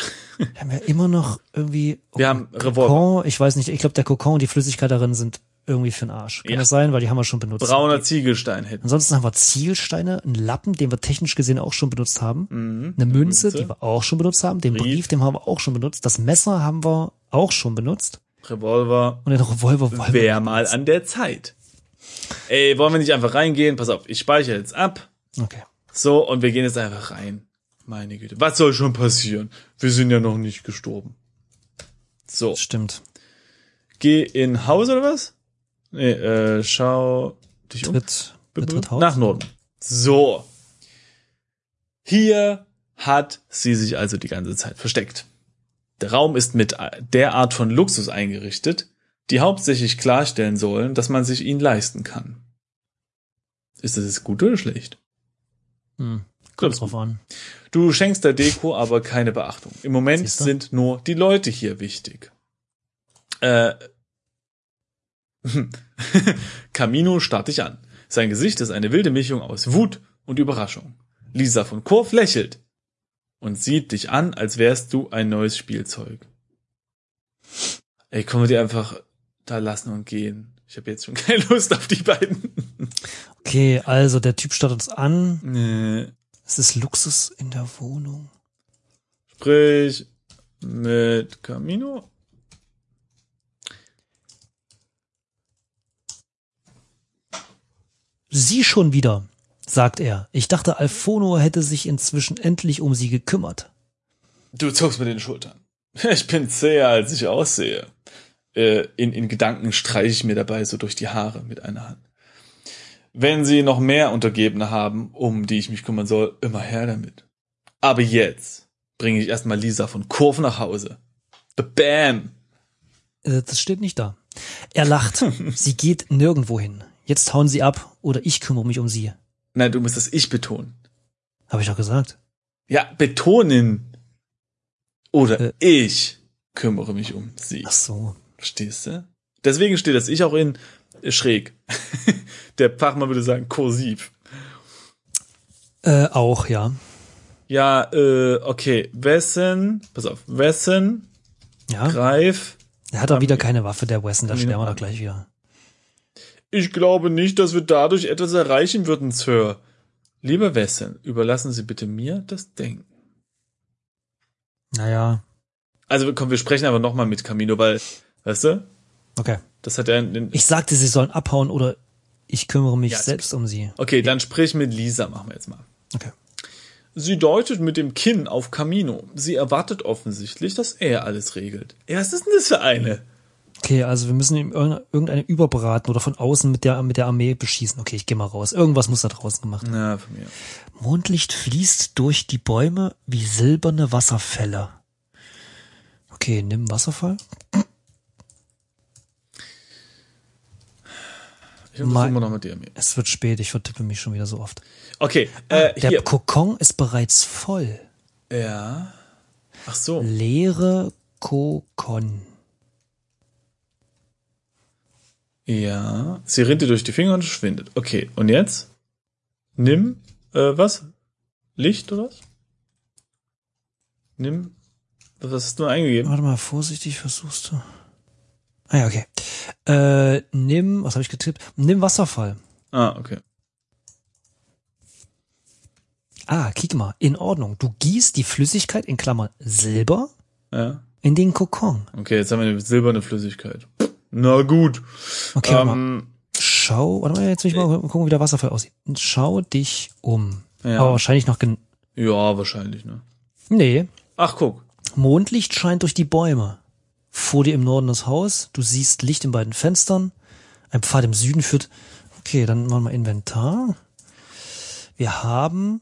haben wir immer noch irgendwie. Wir haben Revolver. Ich weiß nicht, ich glaube, der Kokon und die Flüssigkeit darin sind irgendwie für den Arsch. Kann Ja. das sein? Weil die haben wir schon benutzt. Brauner Ziegelstein hätten. Ansonsten haben wir Zielsteine, einen Lappen, den wir technisch gesehen auch schon benutzt haben. Eine Münze, Münze. die wir auch schon benutzt haben. Den Brief. Brief, den haben wir auch schon benutzt. Das Messer haben wir auch schon benutzt. Revolver. Und den Revolver wollen wir Wär nicht mal an der Zeit. Ey, wollen wir nicht einfach reingehen? Pass auf, ich speichere jetzt ab. Okay. So, und wir gehen jetzt einfach rein. Meine Güte. Was soll schon passieren? Wir sind ja noch nicht gestorben. So. Stimmt. Geh in Haus oder was? Nee, äh, schau dich um. Tritt, betritt Haus. Nach Norden. So. Hier hat sie sich also die ganze Zeit versteckt. Der Raum ist mit der Art von Luxus eingerichtet, die hauptsächlich klarstellen sollen, dass man sich ihn leisten kann. Ist das jetzt gut oder schlecht? Hm. Kommt drauf an. Du schenkst der Deko aber keine Beachtung. Im Moment sind nur die Leute hier wichtig. Äh, Camino starrt dich an. Sein Gesicht ist eine wilde Mischung aus Wut und Überraschung. Lisa von Kurf lächelt und sieht dich an, als wärst du ein neues Spielzeug. Ey, können wir die einfach da lassen und gehen? Ich habe jetzt schon keine Lust auf die beiden. Okay, also der Typ startet uns an. Nee. Es ist Luxus in der Wohnung. Sprich mit Camino. Sie schon wieder, sagt er. Ich dachte, Alfono hätte sich inzwischen endlich um sie gekümmert. Du zuckst mit den Schultern. Ich bin zäher, als ich aussehe. Äh, in, in Gedanken streiche ich mir dabei so durch die Haare mit einer Hand. Wenn Sie noch mehr Untergebene haben, um die ich mich kümmern soll, immer her damit. Aber jetzt bringe ich erstmal Lisa von Kurv nach Hause. Bam! Äh, Das steht nicht da. Er lacht. sie geht nirgendwo hin. Jetzt hauen sie ab oder ich kümmere mich um sie. Nein, du musst das Ich betonen. Habe ich doch gesagt. Ja, betonen. Oder Äh. ich kümmere mich um sie. Ach so. Verstehst du? Deswegen steht das ich auch in schräg. Der Fachmann würde sagen kursiv. Äh, auch, ja. Ja, äh, okay. Wessen, pass auf, wessen Ja. greif. Er hat doch wieder keine Waffe, der Wesson, da sterben wir doch gleich wieder. Ich glaube nicht, dass wir dadurch etwas erreichen würden, Sir. Lieber Wessen, überlassen Sie bitte mir das Denken. Naja, Also komm, wir sprechen aber nochmal mit Camino, weil, weißt du, okay. das hat er Ich sagte, sie sollen abhauen oder ich kümmere mich Ja, selbst um sie. Okay, dann sprich mit Lisa, machen wir jetzt mal. Okay. Sie deutet mit dem Kinn auf Camino. Sie erwartet offensichtlich, dass er alles regelt. Ja, was ist denn das für eine? Okay, also wir müssen ihm irgendeine- überbraten oder von außen mit der, mit der Armee beschießen. Okay, ich gehe mal raus. Irgendwas muss da draußen gemacht werden. Na, von mir. Mondlicht fließt durch die Bäume wie silberne Wasserfälle. Okay, nimm Wasserfall. Untersuche Mein- immer noch mit dir. Es wird spät, ich vertippe mich schon wieder so oft. Okay, äh, Der hier. Kokon ist bereits voll. Ja. Ach so. Leere Kokon. Ja. Sie rinnt dir durch die Finger und verschwindet. Okay, und jetzt? Nimm, äh, was? Licht oder was? Nimm, was hast du eingegeben? Warte mal, vorsichtig versuchst du. Ah ja, okay. Äh, nimm, was habe ich getippt? Nimm Wasserfall. Ah, okay. Ah, kick mal, in Ordnung. Du gießt die Flüssigkeit in Klammern Silber Ja. in den Kokon. Okay, jetzt haben wir eine silberne Flüssigkeit. Na gut. Okay, ähm, Schau, warte mal, jetzt will ich mal gucken, wie der Wasserfall aussieht. Schau dich um. Ja. Aber wahrscheinlich noch gen ja, wahrscheinlich, ne? Nee. Ach, guck. Mondlicht scheint durch die Bäume. Vor dir im Norden das Haus. Du siehst Licht in beiden Fenstern. Ein Pfad im Süden führt. Okay, dann machen wir Inventar. Wir haben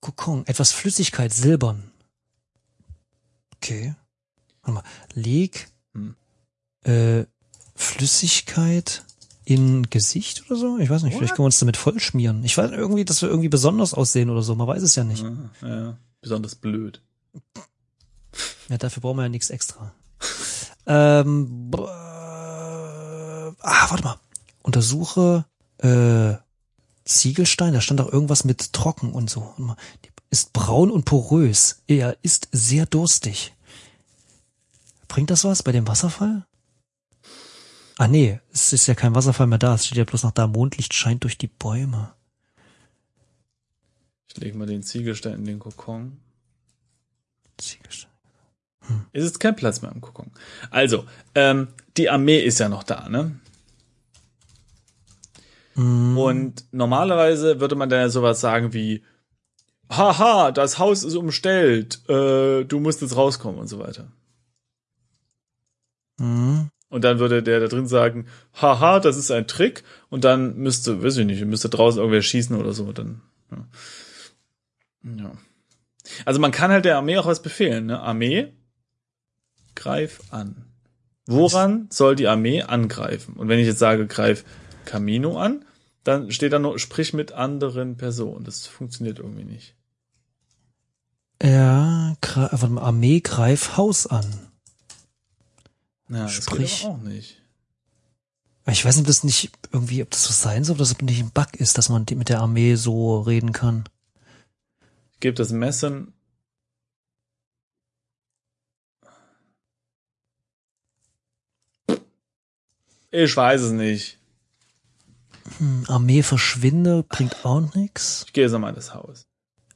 Kokon, etwas Flüssigkeit, silbern. Okay. Warte mal. Leg Hm. äh, Flüssigkeit in Gesicht oder so? Ich weiß nicht, vielleicht können wir uns damit vollschmieren. Ich weiß irgendwie, dass wir irgendwie besonders aussehen oder so. Man weiß es ja nicht. Ah, ja, besonders blöd. Ja, dafür brauchen wir ja nichts extra. Ähm, äh, ah, warte mal. Untersuche äh, Ziegelstein, da stand doch irgendwas mit trocken und so. Ist braun und porös. Er ist sehr durstig. Bringt das was bei dem Wasserfall? Ah nee, es ist ja kein Wasserfall mehr da. Es steht ja bloß noch da, Mondlicht scheint durch die Bäume. Ich lege mal den Ziegelstein in den Kokon. Ziegelstein. Ist jetzt kein Platz mehr im Kokon. Also, ähm, die Armee ist ja noch da, ne? Und normalerweise würde man dann ja sowas sagen wie, haha, das Haus ist umstellt, äh, du musst jetzt rauskommen und so weiter. Mhm. Und dann würde der da drin sagen, haha, das ist ein Trick. Und dann müsste, weiß ich nicht, müsste draußen irgendwer schießen oder so. Dann, ja. ja. Also man kann halt der Armee auch was befehlen. Ne? Armee, greif an. Woran soll die Armee angreifen? Und wenn ich jetzt sage, greif Camino an, dann steht da nur, sprich mit anderen Personen. Das funktioniert irgendwie nicht. Ja, gra- warte mal, Armee greif Haus an. Ja, das Sprich- auch nicht. Ich weiß nicht, ob das nicht irgendwie, ob das so sein soll, oder ob das nicht ein Bug ist, dass man mit der Armee so reden kann. Ich gebe das Messen. Ich weiß es nicht. Hm, Armee verschwinde, bringt auch nix. Ich gehe jetzt nochmal in das Haus.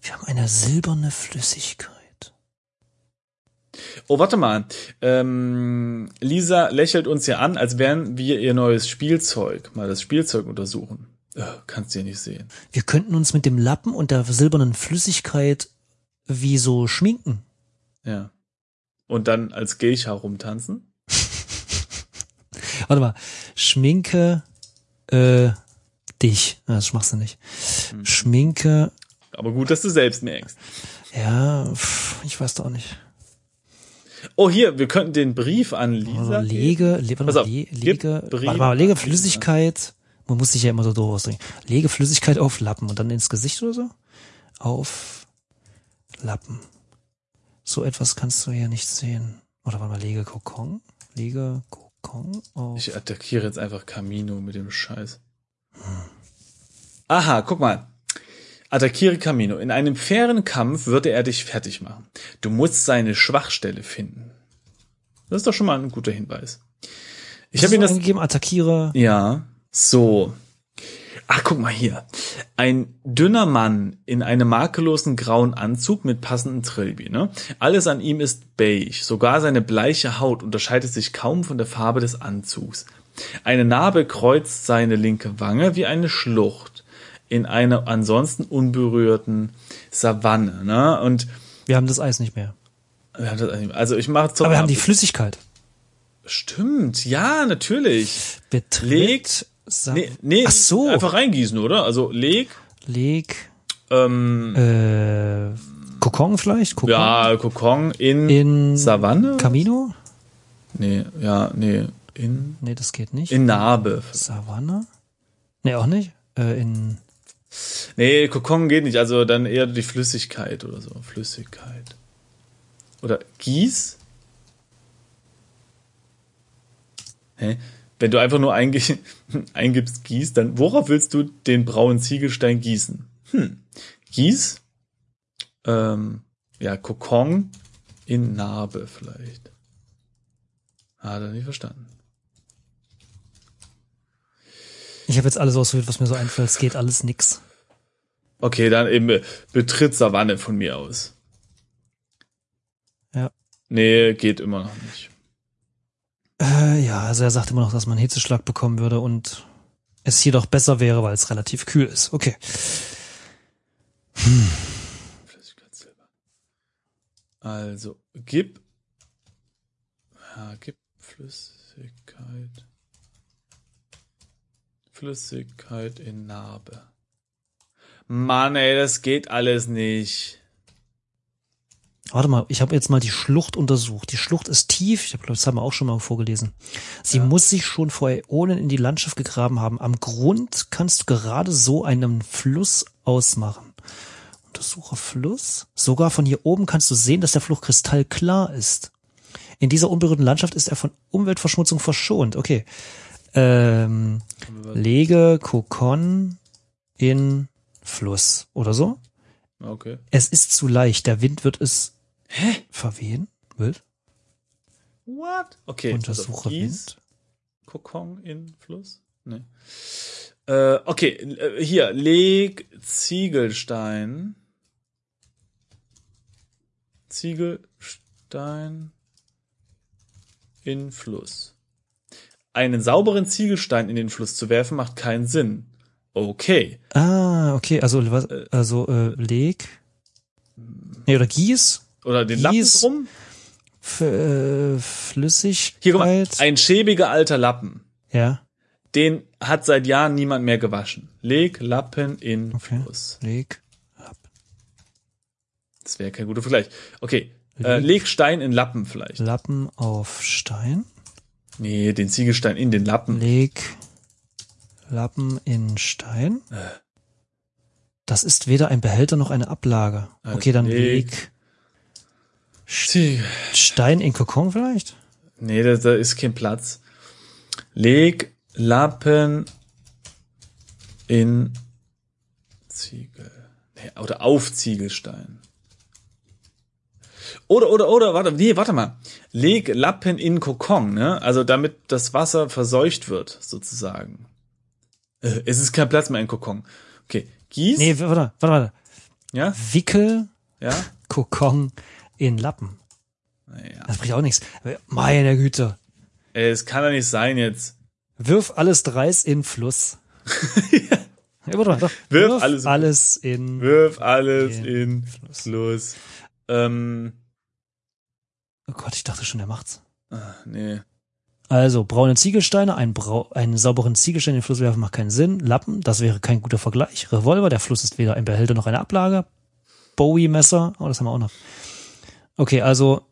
Wir haben eine silberne Flüssigkeit. Oh, warte mal. Ähm, Lisa lächelt uns ja an, als wären wir ihr neues Spielzeug. Mal das Spielzeug untersuchen. Äh, kannst du ja nicht sehen. Wir könnten uns mit dem Lappen und der silbernen Flüssigkeit wie so schminken. Ja. Und dann als Geisha rumtanzen. Warte mal, schminke äh, dich. Das machst du nicht. Schminke, Aber gut, dass du selbst merkst. ja, pff, ich weiß doch auch nicht. Oh, hier, wir könnten den Brief an Also Lisa. lege, le, warte Pass auf, le, lege, Brief warte mal, lege Flüssigkeit, man muss sich ja immer so doof ausdrücken. Lege Flüssigkeit auf Lappen und dann ins Gesicht oder so? Auf Lappen. So etwas kannst du hier nicht sehen. Oder warte mal, lege Kokon? Lege Kokon auf. Ich attackiere jetzt einfach Camino mit dem Scheiß. Aha, guck mal. Attackiere Camino. In einem fairen Kampf würde er dich fertig machen. Du musst seine Schwachstelle finden. Das ist doch schon mal ein guter Hinweis. Ich habe ihn hast das. du eingegeben, attackiere. Ja, so. Ach, guck mal hier. Ein dünner Mann in einem makellosen grauen Anzug mit passenden Trilby, ne? Alles an ihm ist beige. Sogar seine bleiche Haut unterscheidet sich kaum von der Farbe des Anzugs. Eine Narbe kreuzt seine linke Wange wie eine Schlucht in einer ansonsten unberührten Savanne, ne? Und Wir haben das Eis nicht mehr. wir haben das eigentlich- also ich mache Aber wir haben die Flüssigkeit. Stimmt, ja, natürlich. Betritt. Legt- Sa Nee, nee, Ach so. einfach reingießen, oder? Also leg Leg. ähm, Äh, Kokon vielleicht? Kokon? Ja, Kokon in, In Savanne? Camino? Nee, ja, nee, in, Nee, das geht nicht. in Narbe. Savanne? Nee, auch nicht. Äh, in Nee, Kokon geht nicht, also dann eher die Flüssigkeit oder so. Flüssigkeit. Oder Gieß? Hä? Wenn du einfach nur einge eingibst Gieß, dann worauf willst du den braunen Ziegelstein gießen? Hm. Gieß? Ähm, ja, Kokon in Narbe vielleicht. Hat er nicht verstanden. Ich habe jetzt alles ausgewählt, was mir so einfällt. Es geht alles nix. Okay, dann eben betritt Savanne von mir aus. Ja. Nee, geht immer noch nicht. Äh, ja, also er sagt immer noch, dass man Hitzeschlag bekommen würde und es jedoch besser wäre, weil es relativ kühl ist. Okay. Flüssigkeitssilber. Also, gib. Ja, gib Flüssigkeit. Flüssigkeit in Narbe. Mann, ey, das geht alles nicht. Warte mal, ich habe jetzt mal die Schlucht untersucht. Die Schlucht ist tief, ich habe das haben wir auch schon mal vorgelesen. Sie Ja. muss sich schon vor Äonen in die Landschaft gegraben haben. Am Grund kannst du gerade so einen Fluss ausmachen. Untersuche Fluss. Sogar von hier oben kannst du sehen, dass der Fluss kristallklar ist. In dieser unberührten Landschaft ist er von Umweltverschmutzung verschont. Okay. Ähm, lege Kokon in Fluss oder so. Okay. Es ist zu leicht. Der Wind wird es verwehen. Wild. What? Okay. Untersuche also, Wind. Kokon in Fluss? Nee. Äh, okay, äh, hier, leg Ziegelstein. Ziegelstein in Fluss. Einen sauberen Ziegelstein in den Fluss zu werfen, macht keinen Sinn. Okay. Ah, okay. Also, was, also äh, leg. Nee, oder gieß. Oder den Lappen drum. F äh, Flüssigkeit. Hier, guck mal, ein schäbiger alter Lappen. ja. Den hat seit Jahren niemand mehr gewaschen. Leg Lappen in Okay. Fluss. Leg. Das wäre kein guter Vergleich. Okay. Äh, Leg- leg Stein in Lappen vielleicht. Lappen auf Stein. Nee, den Ziegelstein in den Lappen. Leg Lappen in Stein. Äh. Das ist weder ein Behälter noch eine Ablage. Also Okay, dann leg- leg. Stein in Kokon vielleicht? Nee, da, da ist kein Platz. Leg Lappen in Ziegel. Nee, oder auf Ziegelstein. Oder, oder, oder, warte, nee, warte mal. Leg Lappen in Kokon, ne? Also damit das Wasser verseucht wird, sozusagen. Äh, es ist kein Platz mehr in Kokon. Okay, Gieß. Nee, warte, warte, warte. Ja, Wickel ja. Kokon in Lappen. Naja. Das bringt auch nichts. Meine Güte. Es kann doch nicht sein jetzt. Wirf alles Dreis in Fluss. ja. warte mal, doch. Wirf alles in- alles in. Wirf alles In in Fluss. Fluss. Ähm, Oh Gott, ich dachte schon, der macht's. ah, nee. Also, braune Ziegelsteine, ein Brau einen sauberen Ziegelstein in den Fluss werfen macht keinen Sinn. Lappen, das wäre kein guter Vergleich. Revolver, der Fluss ist weder ein Behälter noch eine Ablage. Bowie-Messer, oh, das haben wir auch noch. Okay, also,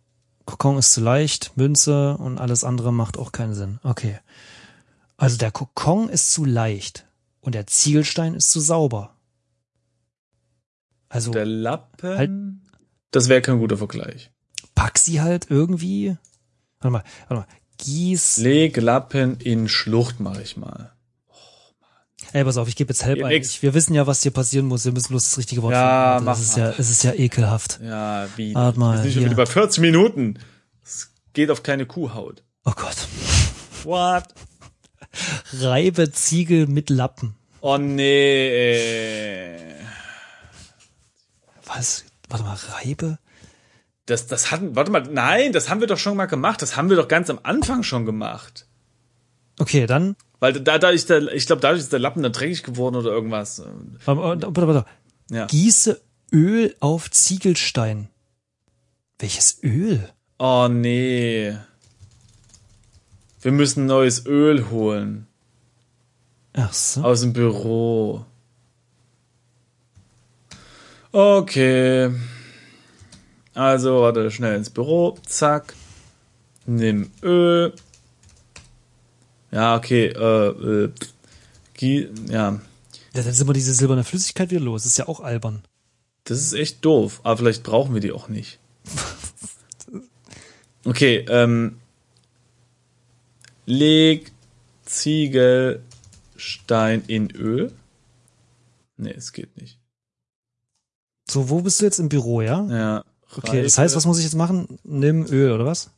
Kokon ist zu leicht, Münze und alles andere macht auch keinen Sinn. Okay. Also, der Kokon ist zu leicht und der Ziegelstein ist zu sauber. Also, Der Lappen. Halt. Das wäre kein guter Vergleich. Pack sie halt irgendwie. Warte mal, warte mal. Gieß. Leg Lappen in Schlucht, mache ich mal. Ey, pass auf, ich gebe jetzt Help ein. wir wissen ja, was hier passieren muss. Wir müssen bloß das richtige Wort Ja, finden. mach Das ist ja, es ist ja ekelhaft. Ja, wie? Warte mal, Wir sind schon wieder bei 40 Minuten. Es geht auf keine Kuhhaut. Oh Gott. What? Reibe Ziegel mit Lappen. Oh nee. ey. Was? Warte mal, Reibe? Das, das hatten, warte mal, nein, das haben wir doch schon mal gemacht. Das haben wir doch ganz am Anfang schon gemacht. Okay, dann. Weil da, da ich, der, ich glaube, dadurch ist der Lappen dann dreckig geworden oder irgendwas. Warte, warte, warte. Ja. Gieße Öl auf Ziegelstein. Welches Öl? Oh nee. Wir müssen neues Öl holen. Ach so. Aus dem Büro. Okay. Also, warte, schnell ins Büro. Zack. Nimm Öl. Ja, okay. Äh, äh, Gie- ja, Ja, dann sind wir diese silberne Flüssigkeit wieder los. Das ist ja auch albern. das ist echt doof. Aber vielleicht brauchen wir die auch nicht. Okay, ähm. Leg Ziegelstein in Öl. Nee, es geht nicht. So, wo bist du jetzt im Büro, ja? Ja. Okay, das heißt, was muss ich jetzt machen? Nimm Öl, oder was?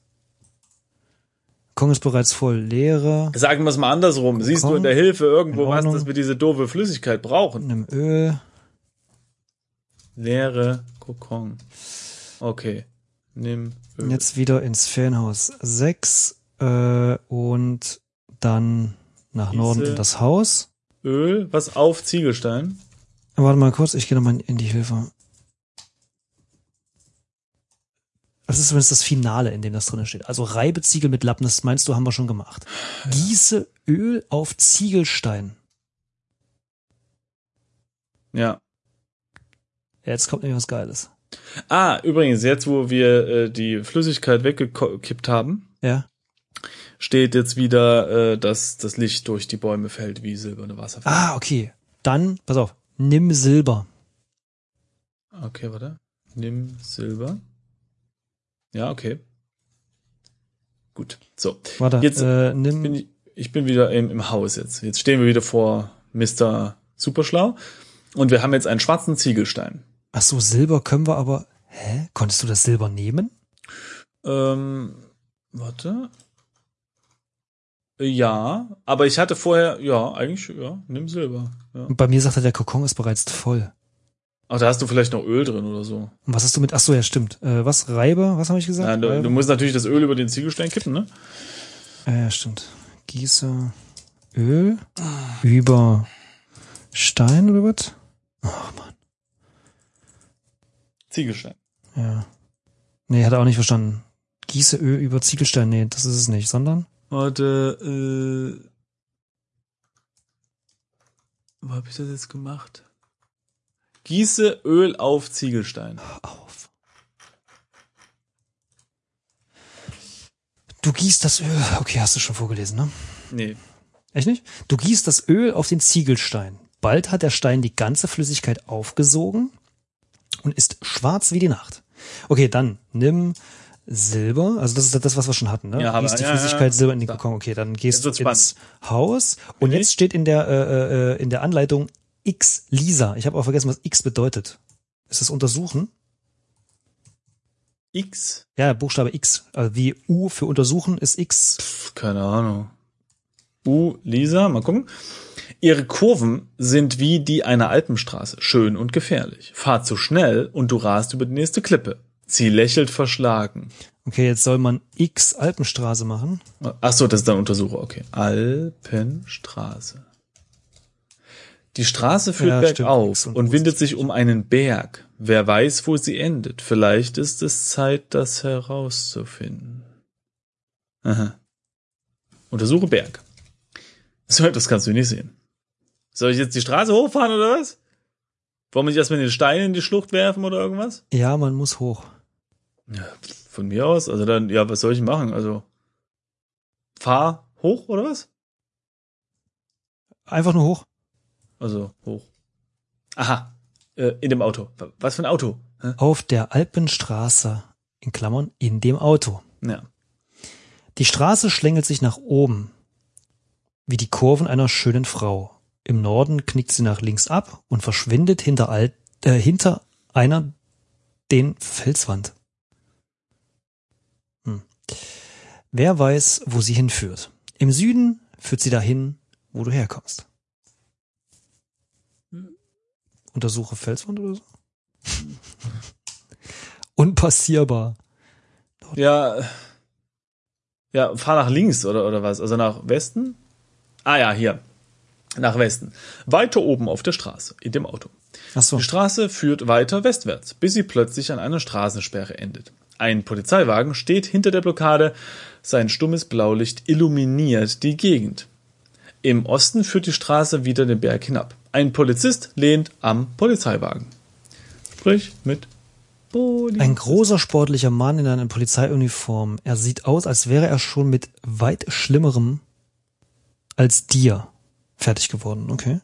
Kong ist bereits voll. Leere. Sagen wir es mal andersrum. Siehst du in der Hilfe irgendwo was, dass wir diese doofe Flüssigkeit brauchen? Nimm Öl. Leere Kokon. Okay. Nimm Öl. Jetzt wieder ins Ferienhaus 6 äh, und dann nach Norden Diese- in das Haus. Öl, was auf Ziegelstein? Warte mal kurz, ich gehe nochmal in die Hilfe. Das ist zumindest das Finale, in dem das drin steht. Also reibe Ziegel mit Lappen, das meinst du, haben wir schon gemacht. Gieße Öl auf Ziegelstein. Ja. Jetzt kommt nämlich was Geiles. Ah, übrigens, jetzt wo wir äh, die Flüssigkeit weggekippt haben, Ja. steht jetzt wieder, äh, dass das Licht durch die Bäume fällt wie silberne Wasserfälle. Ah, okay. Dann, pass auf, nimm Silber. Okay, warte. Nimm Silber. Ja, okay. Gut. So. Warte, Jetzt äh, nimm. Bin ich, ich bin wieder im, im Haus jetzt. Jetzt stehen wir wieder vor Mr. Superschlau. Und wir haben jetzt einen schwarzen Ziegelstein. Ach so, Silber können wir aber. Hä? Konntest du das Silber nehmen? Ähm, warte. Ja, aber ich hatte vorher, ja, eigentlich, ja, nimm Silber. Ja. Und bei mir sagt er, der Kokon ist bereits voll. Ach, da hast du vielleicht noch Öl drin oder so. Und was hast du mit? Ach so, ja, stimmt. Äh, was? Reibe? Was habe ich gesagt? Ja, du, du musst natürlich das Öl über den Ziegelstein kippen, ne? Ja, ja, stimmt. Gieße Öl über Stein oder was? Ach man, Ziegelstein. ja. Nee, hat er auch nicht verstanden. Gieße Öl über Ziegelstein. Nee, das ist es nicht, sondern Warte, äh. Wo hab ich das jetzt gemacht? Gieße Öl auf Ziegelstein. auf. Du gießt das Öl. Okay, hast du schon vorgelesen, ne? Nee. Echt nicht? Du gießt das Öl auf den Ziegelstein. Bald hat der Stein die ganze Flüssigkeit aufgesogen und ist schwarz wie die Nacht. Okay, dann nimm Silber, also das ist das, was wir schon hatten, ne? Ja, aber- Gießt die ja, Flüssigkeit ja. Silber in den. Kokon. Okay, dann gehst du ins Haus und Okay. jetzt steht in der äh, äh, in der Anleitung X Lisa. Ich habe auch vergessen, was X bedeutet. Ist das untersuchen? X? Ja, Buchstabe X. Also wie U für untersuchen ist X. Pff, keine Ahnung. U, Lisa, mal gucken. Ihre Kurven sind wie die einer Alpenstraße, schön und gefährlich. Fahr zu schnell und du rast über die nächste Klippe. Sie lächelt verschlagen. Okay, jetzt soll man X Alpenstraße machen. Ach so, das ist dann Untersucher, okay. Alpenstraße. Die Straße führt Ja, stimmt, bergauf X und windet sich um einen Berg. Wer weiß, wo sie endet. Vielleicht ist es Zeit, das herauszufinden. Aha. Untersuche Berg. So, das kannst du nicht sehen. Soll ich jetzt die Straße hochfahren oder was? Wollen wir nicht erstmal den Stein in die Schlucht werfen oder irgendwas? Ja, man muss hoch. Ja, von mir aus. Also dann, ja, was soll ich machen? Also, fahr hoch oder was? Einfach nur hoch. Also, hoch. Aha, äh, in dem Auto. Was für ein Auto? auf der Alpenstraße, in Klammern, in dem Auto. Ja. Die Straße schlängelt sich nach oben, wie die Kurven einer schönen Frau. Im Norden knickt sie nach links ab und verschwindet hinter, alt, äh, hinter einer den Felswand. Hm. Wer weiß, wo sie hinführt. Im Süden führt sie dahin, wo du herkommst. Untersuche Felswand oder so? Unpassierbar. Ja, ja, fahr nach links oder, oder was? Also nach Westen? Ah ja, hier. Nach Westen. Weiter oben auf der Straße, in dem Auto. Ach so. Die Straße führt weiter westwärts, bis sie plötzlich an einer Straßensperre endet. Ein Polizeiwagen steht hinter der Blockade, sein stummes Blaulicht illuminiert die Gegend. Im Osten führt die Straße wieder den Berg hinab. Ein Polizist lehnt am Polizeiwagen. Sprich mit Polizist. Ein großer sportlicher Mann in einer Polizeiuniform. Er sieht aus, als wäre er schon mit weit Schlimmerem als dir fertig geworden. Okay.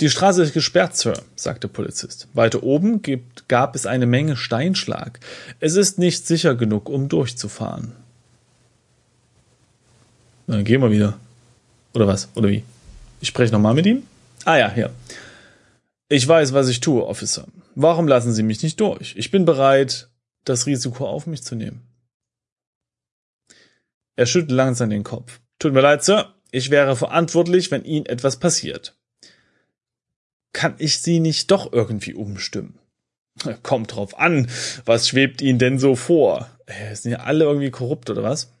Die Straße ist gesperrt, Sir, sagt der Polizist. Weiter oben gibt, gab es eine Menge Steinschlag. Es ist nicht sicher genug, um durchzufahren. Dann gehen wir wieder. Oder was? Oder wie? Ich spreche nochmal mit ihm? Ah ja, hier. Ich weiß, was ich tue, Officer. Warum lassen Sie mich nicht durch? Ich bin bereit, das Risiko auf mich zu nehmen. Er schüttelt langsam den Kopf. Tut mir leid, Sir. Ich wäre verantwortlich, wenn Ihnen etwas passiert. Kann ich Sie nicht doch irgendwie umstimmen? Kommt drauf an. Was schwebt Ihnen denn so vor? Äh, Sind ja alle irgendwie korrupt, oder was?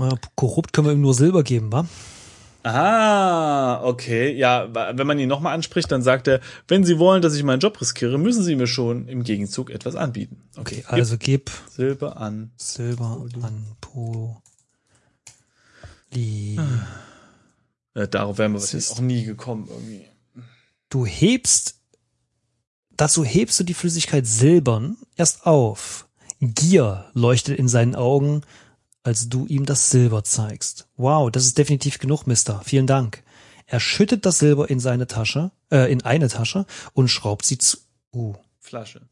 Ja, korrupt können wir ihm nur Silber geben, wa? Ah, okay. Ja, wenn man ihn nochmal anspricht, dann sagt er, wenn Sie wollen, dass ich meinen Job riskiere, müssen Sie mir schon im Gegenzug etwas anbieten. Okay, also gib Gib Silber an. Silber an Poli. Ja, darauf wären wir ist- auch nie gekommen irgendwie. Du hebst, dazu hebst du die Flüssigkeit silbern erst auf. Gier leuchtet in seinen Augen, als du ihm das Silber zeigst. Wow, das ist definitiv genug, Mister. Vielen Dank. Er schüttet das Silber in seine Tasche, äh, in eine Tasche und schraubt sie zu. Uh, Flasche.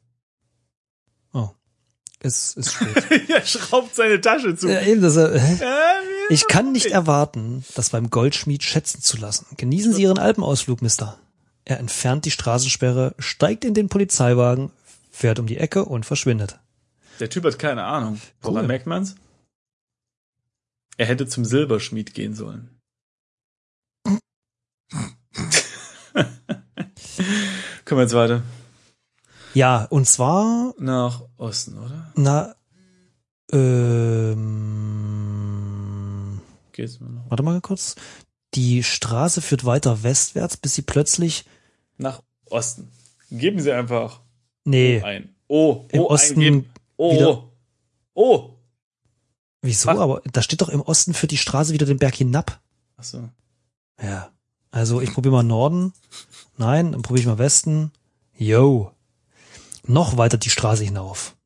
oh. Es ist spät. er schraubt seine Tasche zu. äh, eben, das, äh? Äh, Ich kann nicht erwarten, das beim Goldschmied schätzen zu lassen. Genießen Sie Ihren Alpenausflug, Mister. Er entfernt die Straßensperre, steigt in den Polizeiwagen, fährt um die Ecke und verschwindet. Der Typ hat keine Ahnung. Woran Cool. merkt man's? Er hätte zum Silberschmied gehen sollen. Kommen wir jetzt weiter. Ja, und zwar, Nach Osten, oder? na, ähm, Geht's nur noch? warte mal kurz. Die Straße führt weiter westwärts, bis sie plötzlich, Nach Osten. Geben Sie einfach nee, ein. O, im Osten eingeben. O, wieder- O. wieso? Was? Aber da steht doch im Osten führt die Straße wieder den Berg hinab. Ach so. Ja. Also ich probiere mal Norden. Nein, dann probiere ich mal Westen. Yo. Noch weiter die Straße hinauf.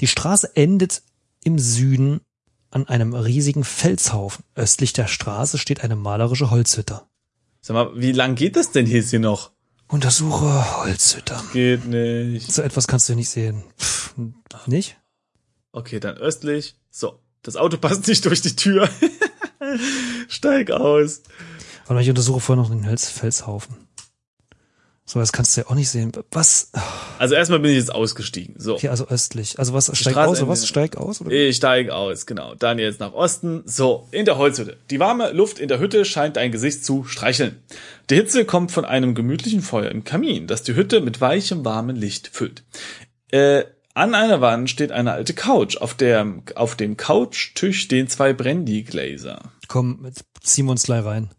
Die Straße endet im Süden an einem riesigen Felshaufen. Östlich der Straße steht eine malerische Holzhütte. Sag mal, wie lang geht das denn hier hier noch? Untersuche Holzhütte. Geht nicht. So etwas kannst du nicht sehen. Pff, nicht? Okay, dann östlich. So, das Auto passt nicht durch die Tür. Steig aus. Mal, ich untersuche vorher noch den Hels Felshaufen. So, das kannst du ja auch nicht sehen. Was? Also erstmal bin ich jetzt ausgestiegen. So, Okay, also östlich. Also was steigt Straße aus oder was? Ende. Steigt aus? Oder? ich steige aus, genau. Dann jetzt nach Osten. So, in der Holzhütte. Die warme Luft in der Hütte scheint dein Gesicht zu streicheln. Die Hitze kommt von einem gemütlichen Feuer im Kamin, das die Hütte mit weichem, warmem Licht füllt. Äh, an einer Wand steht eine alte Couch. Auf, der, auf dem Couchtisch stehen zwei Brandy-Gläser. Komm, jetzt ziehen wir uns gleich rein.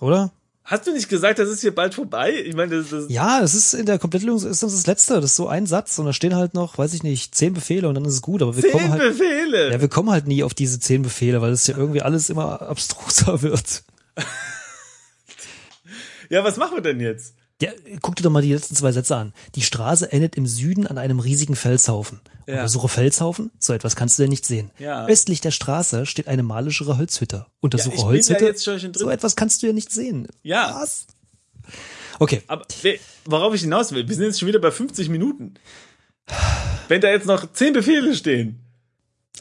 Oder? Hast du nicht gesagt, das ist hier bald vorbei? Ich meine, das ist... Ja, es ist in der Komplettlösung ist das das letzte. Das ist so ein Satz und da stehen halt noch, weiß ich nicht, zehn Befehle und dann ist es gut. Aber wir kommen Zehn halt, Befehle! ja, wir kommen halt nie auf diese zehn Befehle, weil es ja irgendwie alles immer abstruser wird. Ja, was machen wir denn jetzt? Ja, guck dir doch mal die letzten zwei Sätze an. Die Straße endet im Süden an einem riesigen Felshaufen. Ja. Untersuche Felshaufen? So etwas kannst du ja nicht sehen. Ja. Östlich der Straße steht eine malischere Holzhütte. Untersuche Ja, Holzhütte? so etwas kannst du ja nicht sehen. Ja. Was? Okay. Aber nee, worauf ich hinaus will, wir sind jetzt schon wieder bei 50 Minuten. Wenn da jetzt noch 10 Befehle stehen.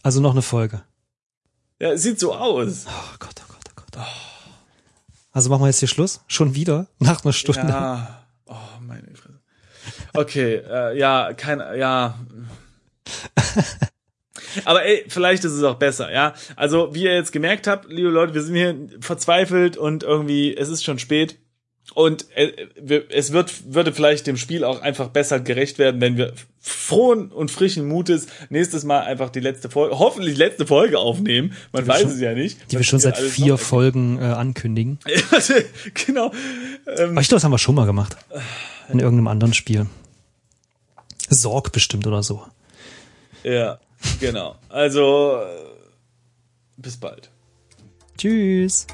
Also noch eine Folge. Ja, es sieht so aus. Oh Gott, oh Gott, oh Gott. Also machen wir jetzt hier Schluss? Schon wieder? Nach einer Stunde? Ja. Oh, meine Fresse. Okay, äh, ja, kein, ja. Aber ey, vielleicht ist es auch besser, ja. Also, wie ihr jetzt gemerkt habt, liebe Leute, wir sind hier verzweifelt und irgendwie, es ist schon spät. Und äh, es wird, würde vielleicht dem Spiel auch einfach besser gerecht werden, wenn wir frohen und frischen Mutes nächstes Mal einfach die letzte Folge, hoffentlich letzte Folge aufnehmen. Man weiß schon- es ja nicht. Die wir schon seit vier Folgen äh, ankündigen. genau. Ähm, Aber ich glaube, das haben wir schon mal gemacht. In irgendeinem anderen Spiel. Sorg bestimmt oder so. ja, genau. Also, äh, bis bald. Tschüss.